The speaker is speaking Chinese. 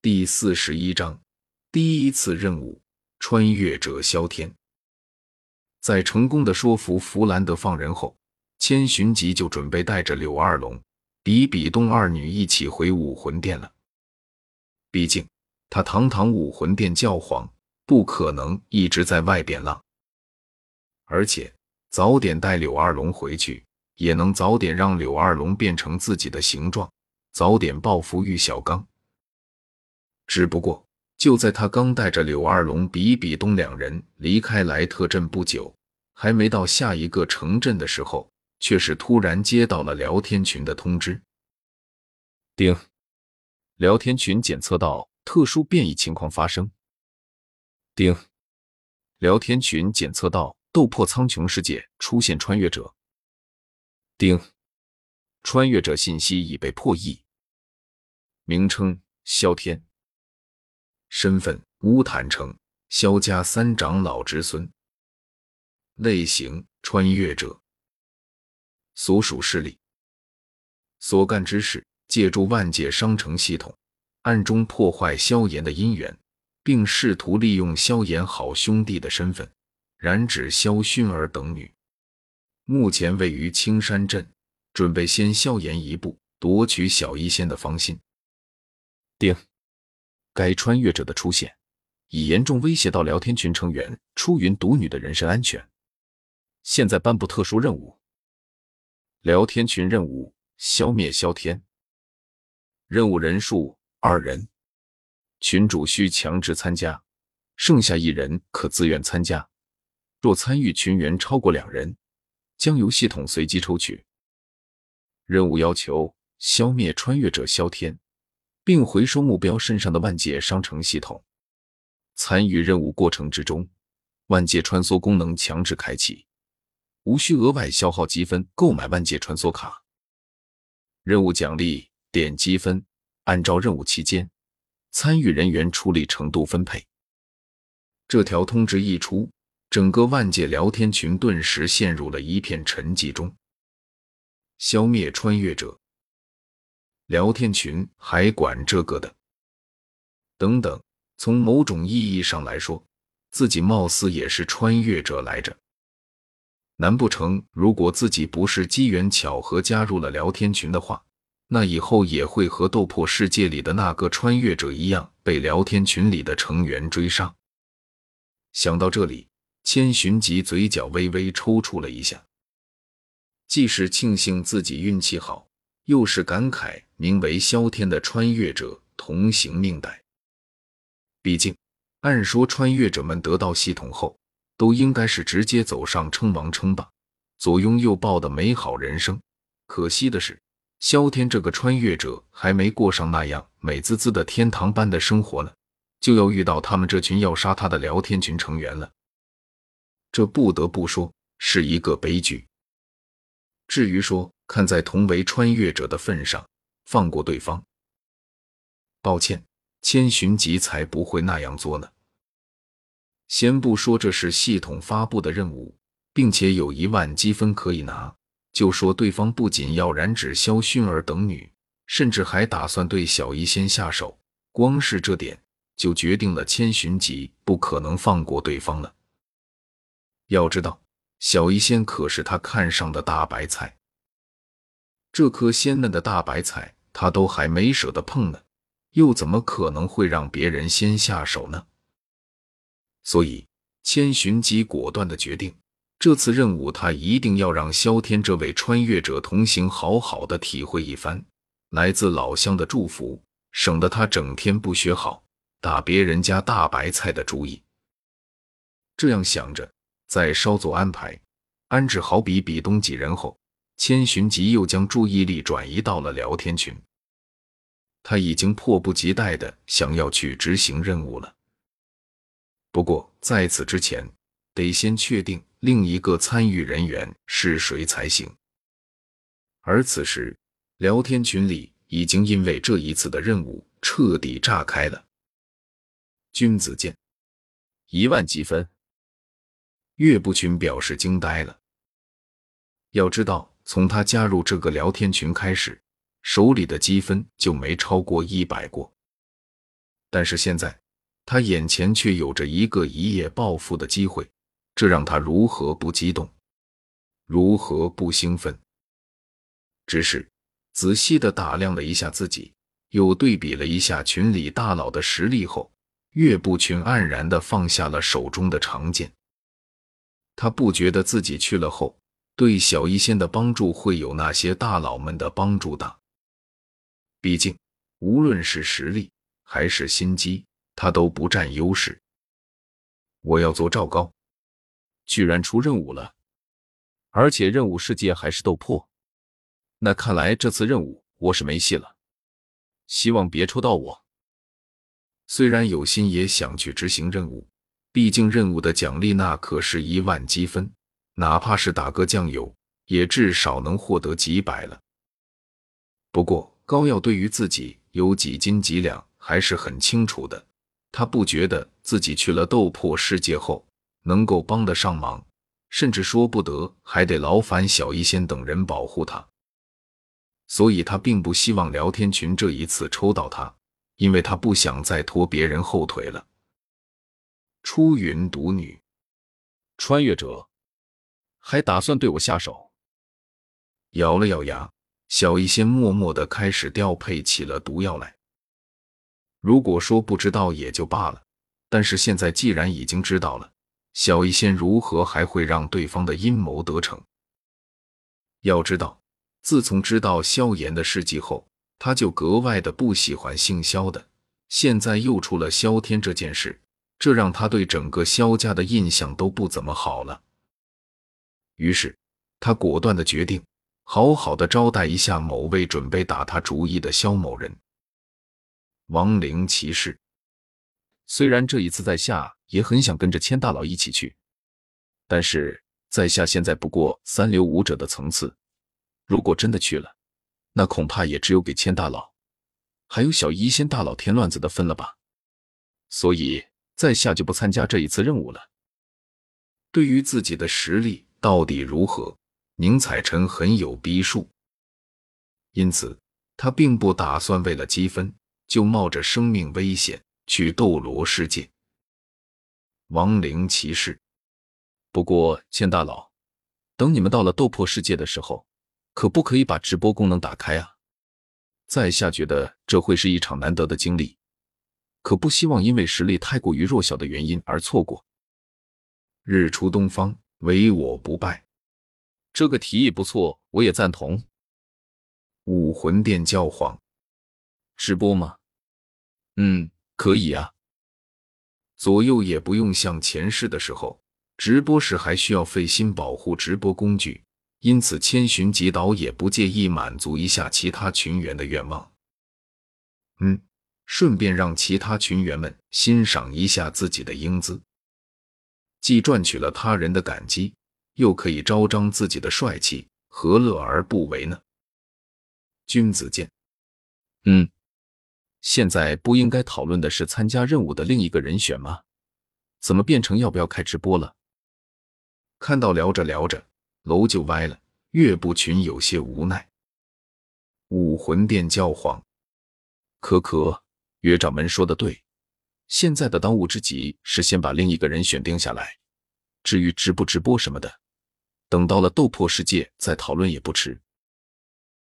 第四十一章第一次任务：穿越者萧天。在成功的说服弗兰德放人后，千寻疾就准备带着柳二龙、比比东二女一起回武魂殿了。毕竟他堂堂武魂殿教皇，不可能一直在外边浪。而且早点带柳二龙回去，也能早点让柳二龙变成自己的形状，早点报复玉小刚。只不过，就在他刚带着柳二龙、比比东两人离开莱特镇不久，还没到下一个城镇的时候，却是突然接到了聊天群的通知。丁，聊天群检测到特殊变异情况发生。丁，聊天群检测到斗破苍穹世界出现穿越者。丁，穿越者信息已被破译。名称：萧天。身份：乌坦城萧家三长老之孙。类型：穿越者。所属势力：所干之事：借助万界商城系统，暗中破坏萧炎的姻缘，并试图利用萧炎好兄弟的身份染指萧薰儿等女。目前位于青山镇，准备先萧炎一步夺取小医仙的芳心。定。该穿越者的出现，已严重威胁到聊天群成员出云独女的人身安全。现在颁布特殊任务：聊天群任务，消灭萧天。任务人数二人，群主需强制参加，剩下一人可自愿参加。若参与群员超过两人，将由系统随机抽取。任务要求：消灭穿越者萧天。并回收目标身上的万界商城系统。参与任务过程之中，万界穿梭功能强制开启，无需额外消耗积分购买万界穿梭卡。任务奖励点积分，按照任务期间参与人员出力程度分配。这条通知一出，整个万界聊天群顿时陷入了一片沉寂中。消灭穿越者。聊天群还管这个的？等等，从某种意义上来说，自己貌似也是穿越者来着。难不成如果自己不是机缘巧合加入了聊天群的话，那以后也会和斗破世界里的那个穿越者一样，被聊天群里的成员追杀？想到这里，千寻疾嘴角微微抽搐了一下，既是庆幸自己运气好。又是感慨，名为萧天的穿越者同行命歹。毕竟，按说穿越者们得到系统后，都应该是直接走上称王称霸、左拥右抱的美好人生。可惜的是，萧天这个穿越者还没过上那样美滋滋的天堂般的生活呢，就要遇到他们这群要杀他的聊天群成员了。这不得不说是一个悲剧。至于说，看在同为穿越者的份上，放过对方。抱歉，千寻疾才不会那样做呢。先不说这是系统发布的任务，并且有一万积分可以拿，就说对方不仅要染指萧薰儿等女，甚至还打算对小医仙下手。光是这点，就决定了千寻疾不可能放过对方了。要知道，小医仙可是他看上的大白菜。这颗鲜嫩的大白菜，他都还没舍得碰呢，又怎么可能会让别人先下手呢？所以，千寻疾果断的决定，这次任务他一定要让萧天这位穿越者同行，好好的体会一番来自老乡的祝福，省得他整天不学好，打别人家大白菜的主意。这样想着，再稍作安排，安置好比比东几人后。千寻疾又将注意力转移到了聊天群，他已经迫不及待的想要去执行任务了。不过在此之前，得先确定另一个参与人员是谁才行。而此时，聊天群里已经因为这一次的任务彻底炸开了。君子剑，一万积分。岳不群表示惊呆了。要知道。从他加入这个聊天群开始，手里的积分就没超过一百过。但是现在他眼前却有着一个一夜暴富的机会，这让他如何不激动，如何不兴奋？只是仔细的打量了一下自己，又对比了一下群里大佬的实力后，岳不群黯然的放下了手中的长剑。他不觉得自己去了后，对小医仙的帮助会有那些大佬们的帮助大。毕竟，无论是实力还是心机，他都不占优势。我要做赵高，居然出任务了，而且任务世界还是斗破，那看来这次任务我是没戏了。希望别抽到我。虽然有心也想去执行任务，毕竟任务的奖励那可是一万积分，哪怕是打个酱油，也至少能获得几百了。不过，高耀对于自己有几斤几两还是很清楚的，他不觉得自己去了斗破世界后能够帮得上忙，甚至说不得还得劳烦小医仙等人保护他，所以他并不希望聊天群这一次抽到他，因为他不想再拖别人后腿了。出云独女，穿越者，还打算对我下手？咬了咬牙。小医仙默默的开始调配起了毒药来。如果说不知道也就罢了，但是现在既然已经知道了，小医仙如何还会让对方的阴谋得逞？要知道，自从知道萧炎的事迹后，他就格外的不喜欢姓萧的。现在又出了萧天这件事，这让他对整个萧家的印象都不怎么好了。于是，他果断的决定。好好的招待一下某位准备打他主意的萧某人。亡灵骑士，虽然这一次在下也很想跟着千大佬一起去，但是在下现在不过三流武者的层次，如果真的去了，那恐怕也只有给千大佬还有小医仙大佬添乱子的份了吧。所以，在下就不参加这一次任务了。对于自己的实力到底如何？宁采臣很有逼数，因此他并不打算为了积分就冒着生命危险去斗罗世界。亡灵骑士，不过千大佬，等你们到了斗破世界的时候，可不可以把直播功能打开啊？在下觉得这会是一场难得的经历，可不希望因为实力太过于弱小的原因而错过。日出东方，唯我不败。这个提议不错，我也赞同。武魂殿教皇直播吗？嗯，可以啊。左右也不用像前世的时候，直播时还需要费心保护直播工具，因此千寻疾岛也不介意满足一下其他群员的愿望。嗯，顺便让其他群员们欣赏一下自己的英姿，既赚取了他人的感激。又可以昭彰自己的帅气，何乐而不为呢？君子剑，嗯，现在不应该讨论的是参加任务的另一个人选吗？怎么变成要不要开直播了？看到聊着聊着楼就歪了，岳不群有些无奈。武魂殿教皇，可可，岳掌门说的对，现在的当务之急是先把另一个人选定下来，至于直不直播什么的。等到了斗破世界再讨论也不迟。